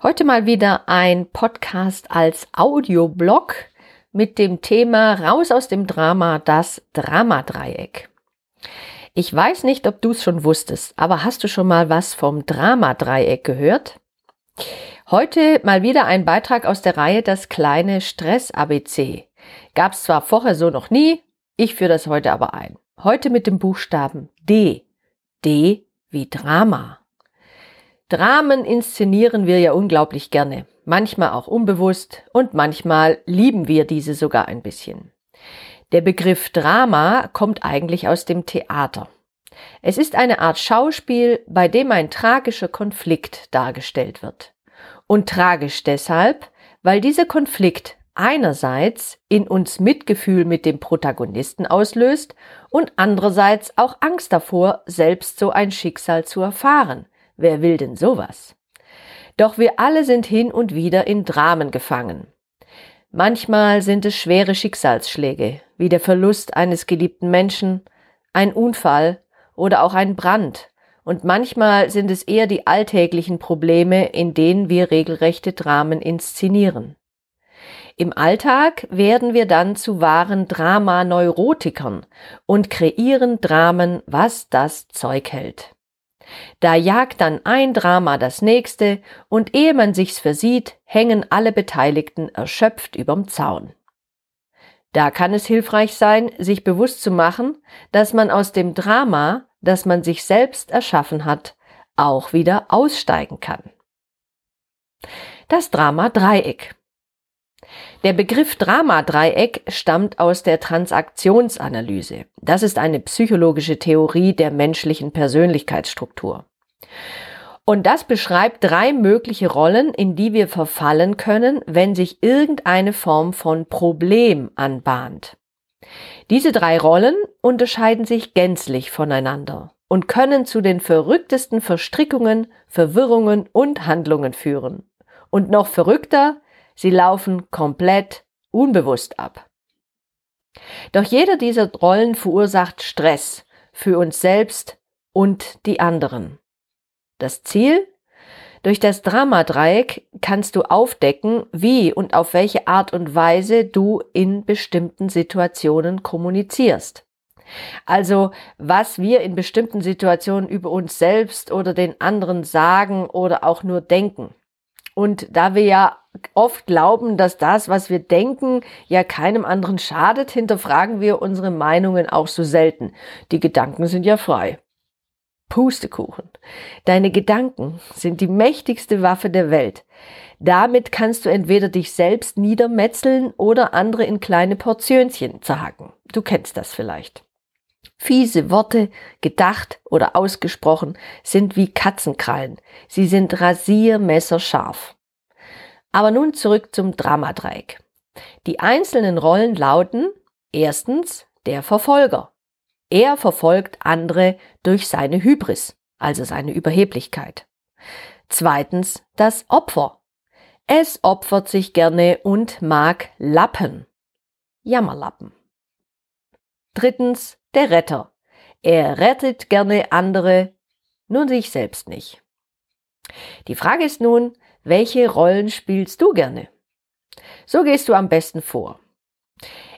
Heute mal wieder ein Podcast als Audioblog mit dem Thema Raus aus dem Drama, das Dramadreieck. Ich weiß nicht, ob du es schon wusstest, aber hast du schon mal was vom Dramadreieck gehört? Heute mal wieder ein Beitrag aus der Reihe Das kleine Stress-ABC. Gab es zwar vorher so noch nie, ich führe das heute aber ein. Heute mit dem Buchstaben D. D wie Drama. Dramen inszenieren wir ja unglaublich gerne, manchmal auch unbewusst und manchmal lieben wir diese sogar ein bisschen. Der Begriff Drama kommt eigentlich aus dem Theater. Es ist eine Art Schauspiel, bei dem ein tragischer Konflikt dargestellt wird. Und tragisch deshalb, weil dieser Konflikt einerseits in uns Mitgefühl mit dem Protagonisten auslöst und andererseits auch Angst davor, selbst so ein Schicksal zu erfahren, Wer will denn sowas? Doch wir alle sind hin und wieder in Dramen gefangen. Manchmal sind es schwere Schicksalsschläge, wie der Verlust eines geliebten Menschen, ein Unfall oder auch ein Brand, und manchmal sind es eher die alltäglichen Probleme, in denen wir regelrechte Dramen inszenieren. Im Alltag werden wir dann zu wahren Dramaneurotikern und kreieren Dramen, was das Zeug hält. Da jagt dann ein Drama das nächste und ehe man sich's versieht, hängen alle Beteiligten erschöpft überm Zaun. Da kann es hilfreich sein, sich bewusst zu machen, dass man aus dem Drama, das man sich selbst erschaffen hat, auch wieder aussteigen kann. Das Drama Dreieck. Der Begriff Dramadreieck stammt aus der Transaktionsanalyse. Das ist eine psychologische Theorie der menschlichen Persönlichkeitsstruktur. Und das beschreibt drei mögliche Rollen, in die wir verfallen können, wenn sich irgendeine Form von Problem anbahnt. Diese drei Rollen unterscheiden sich gänzlich voneinander und können zu den verrücktesten Verstrickungen, Verwirrungen und Handlungen führen. Und noch verrückter, Sie laufen komplett unbewusst ab. Doch jeder dieser Rollen verursacht Stress für uns selbst und die anderen. Das Ziel? Durch das Dramadreieck kannst du aufdecken, wie und auf welche Art und Weise du in bestimmten Situationen kommunizierst. Also was wir in bestimmten Situationen über uns selbst oder den anderen sagen oder auch nur denken. Und da wir ja oft glauben, dass das, was wir denken, ja keinem anderen schadet, hinterfragen wir unsere Meinungen auch so selten. Die Gedanken sind ja frei. Pustekuchen. Deine Gedanken sind die mächtigste Waffe der Welt. Damit kannst du entweder dich selbst niedermetzeln oder andere in kleine Portionchen zerhacken. Du kennst das vielleicht. Fiese Worte, gedacht oder ausgesprochen, sind wie Katzenkrallen. Sie sind rasiermesserscharf. Aber nun zurück zum Dramadreieck. Die einzelnen Rollen lauten erstens der Verfolger. Er verfolgt andere durch seine Hybris, also seine Überheblichkeit. Zweitens das Opfer. Es opfert sich gerne und mag Lappen. Jammerlappen. Drittens der Retter. Er rettet gerne andere, nur sich selbst nicht. Die Frage ist nun, welche Rollen spielst du gerne? So gehst du am besten vor.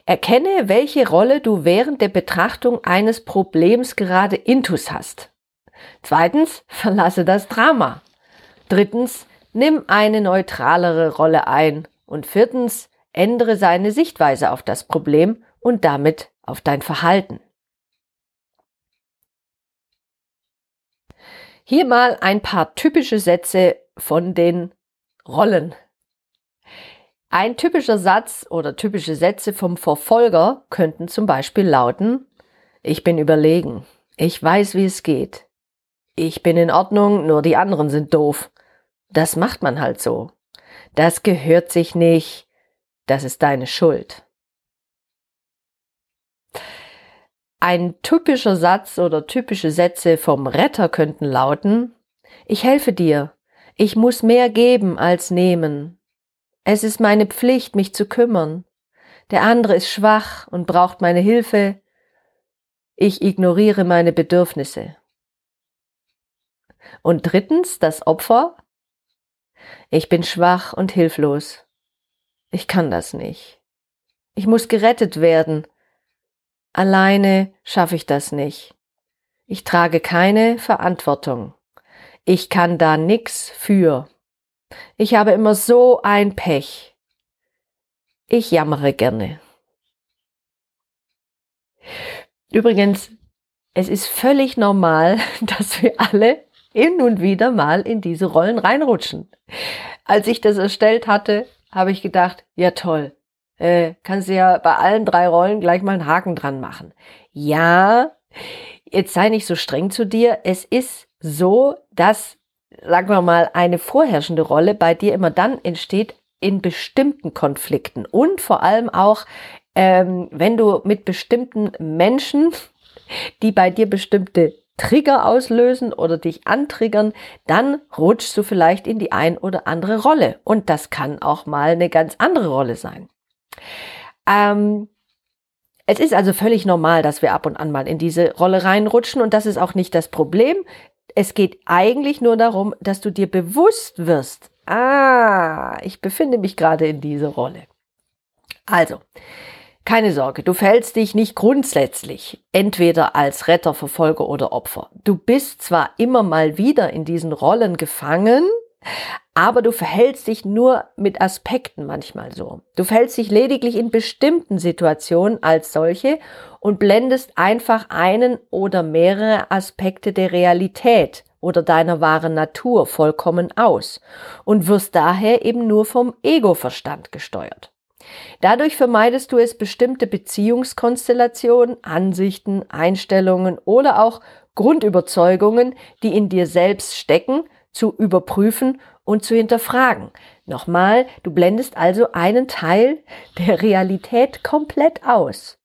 Erkenne, welche Rolle du während der Betrachtung eines Problems gerade intus hast. Zweitens, verlasse das Drama. Drittens, nimm eine neutralere Rolle ein. Und viertens, ändere seine Sichtweise auf das Problem und damit auf dein Verhalten. Hier mal ein paar typische Sätze von den Rollen. Ein typischer Satz oder typische Sätze vom Verfolger könnten zum Beispiel lauten, ich bin überlegen, ich weiß, wie es geht, ich bin in Ordnung, nur die anderen sind doof. Das macht man halt so. das gehört sich nicht, das ist deine Schuld. Ein typischer Satz oder typische Sätze vom Retter könnten lauten, ich helfe dir, ich muss mehr geben als nehmen. Es ist meine Pflicht, mich zu kümmern. Der andere ist schwach und braucht meine Hilfe. Ich ignoriere meine Bedürfnisse. Und drittens das Opfer. Ich bin schwach und hilflos. Ich kann das nicht. Ich muss gerettet werden. Alleine schaffe ich das nicht. Ich trage keine Verantwortung. Ich kann da nix für. Ich habe immer so ein Pech. Ich jammere gerne. Übrigens, es ist völlig normal, dass wir alle hin und wieder mal in diese Rollen reinrutschen. Als ich das erstellt hatte, habe ich gedacht, ja toll, äh, kannst du ja bei allen drei Rollen gleich mal einen Haken dran machen. Ja, jetzt sei nicht so streng zu dir. Es ist so, dass, sagen wir mal, eine vorherrschende Rolle bei dir immer dann entsteht in bestimmten Konflikten und vor allem auch, ähm, wenn du mit bestimmten Menschen, die bei dir bestimmte Trigger auslösen oder dich antriggern, dann rutschst du vielleicht in die ein oder andere Rolle. Und das kann auch mal eine ganz andere Rolle sein. Ähm, es ist also völlig normal, dass wir ab und an mal in diese Rolle reinrutschen und das ist auch nicht das Problem. Es geht eigentlich nur darum, dass du dir bewusst wirst, ah, ich befinde mich gerade in dieser Rolle. Also, keine Sorge, du fällst dich nicht grundsätzlich entweder als Retter, Verfolger oder Opfer. Du bist zwar immer mal wieder in diesen Rollen gefangen, aber du verhältst dich nur mit Aspekten manchmal so. Du verhältst dich lediglich in bestimmten Situationen als solche und blendest einfach einen oder mehrere Aspekte der Realität oder deiner wahren Natur vollkommen aus und wirst daher eben nur vom Ego-Verstand gesteuert. Dadurch vermeidest du es, bestimmte Beziehungskonstellationen, Ansichten, Einstellungen oder auch Grundüberzeugungen, die in dir selbst stecken, zu überprüfen und zu hinterfragen. Nochmal, du blendest also einen Teil der Realität komplett aus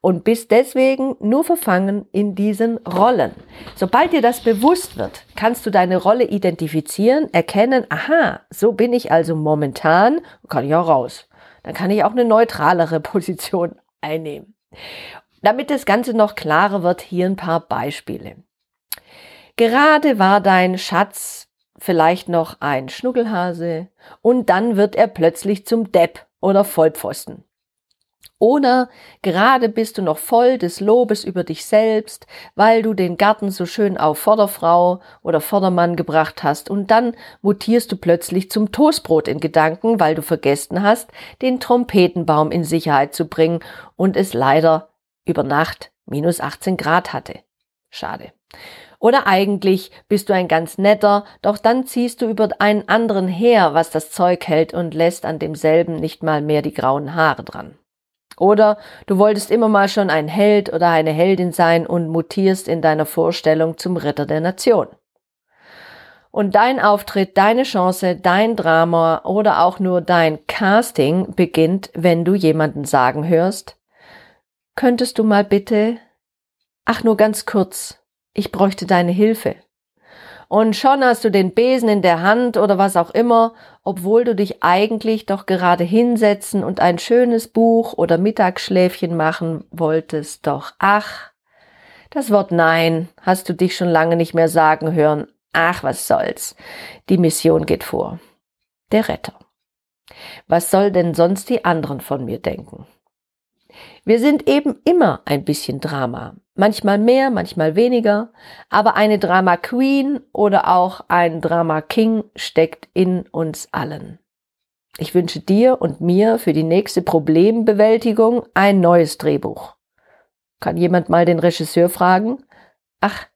und bist deswegen nur verfangen in diesen Rollen. Sobald dir das bewusst wird, kannst du deine Rolle identifizieren, erkennen, aha, so bin ich also momentan, kann ich auch raus. Dann kann ich auch eine neutralere Position einnehmen. Damit das Ganze noch klarer wird, hier ein paar Beispiele. Gerade war dein Schatz vielleicht noch ein Schnuckelhase und dann wird er plötzlich zum Depp oder Vollpfosten. Oder gerade bist du noch voll des Lobes über dich selbst, weil du den Garten so schön auf Vorderfrau oder Vordermann gebracht hast und dann mutierst du plötzlich zum Toastbrot in Gedanken, weil du vergessen hast, den Trompetenbaum in Sicherheit zu bringen und es leider über Nacht minus 18 Grad hatte. Schade. Oder eigentlich bist du ein ganz netter, doch dann ziehst du über einen anderen her, was das Zeug hält und lässt an demselben nicht mal mehr die grauen Haare dran. Oder du wolltest immer mal schon ein Held oder eine Heldin sein und mutierst in deiner Vorstellung zum Ritter der Nation. Und dein Auftritt, deine Chance, dein Drama oder auch nur dein Casting beginnt, wenn du jemanden sagen hörst, könntest du mal bitte, ach nur ganz kurz, ich bräuchte deine Hilfe. Und schon hast du den Besen in der Hand oder was auch immer, obwohl du dich eigentlich doch gerade hinsetzen und ein schönes Buch oder Mittagsschläfchen machen wolltest. Doch ach, das Wort Nein hast du dich schon lange nicht mehr sagen hören. Ach, was soll's. Die Mission geht vor. Der Retter. Was soll denn sonst die anderen von mir denken? Wir sind eben immer ein bisschen Drama. Manchmal mehr, manchmal weniger. Aber eine Drama Queen oder auch ein Drama King steckt in uns allen. Ich wünsche dir und mir für die nächste Problembewältigung ein neues Drehbuch. Kann jemand mal den Regisseur fragen? Ach,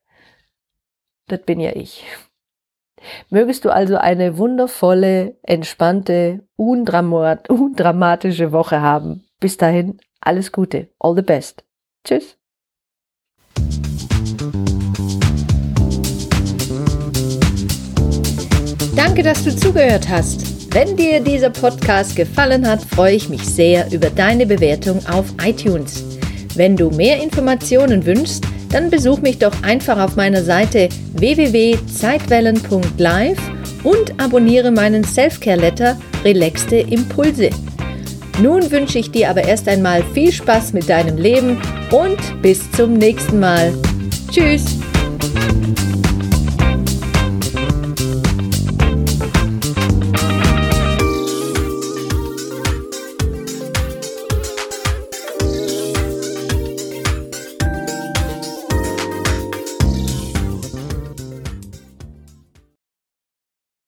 das bin ja ich. Mögest du also eine wundervolle, entspannte, undramatische Woche haben. Bis dahin, alles Gute, all the best. Tschüss. Danke, dass du zugehört hast. Wenn dir dieser Podcast gefallen hat, freue ich mich sehr über deine Bewertung auf iTunes. Wenn du mehr Informationen wünschst, dann besuch mich doch einfach auf meiner Seite www.zeitwellen.live und abonniere meinen Selfcare-Letter Relaxte Impulse. Nun wünsche ich dir aber erst einmal viel Spaß mit deinem Leben und bis zum nächsten Mal. Tschüss!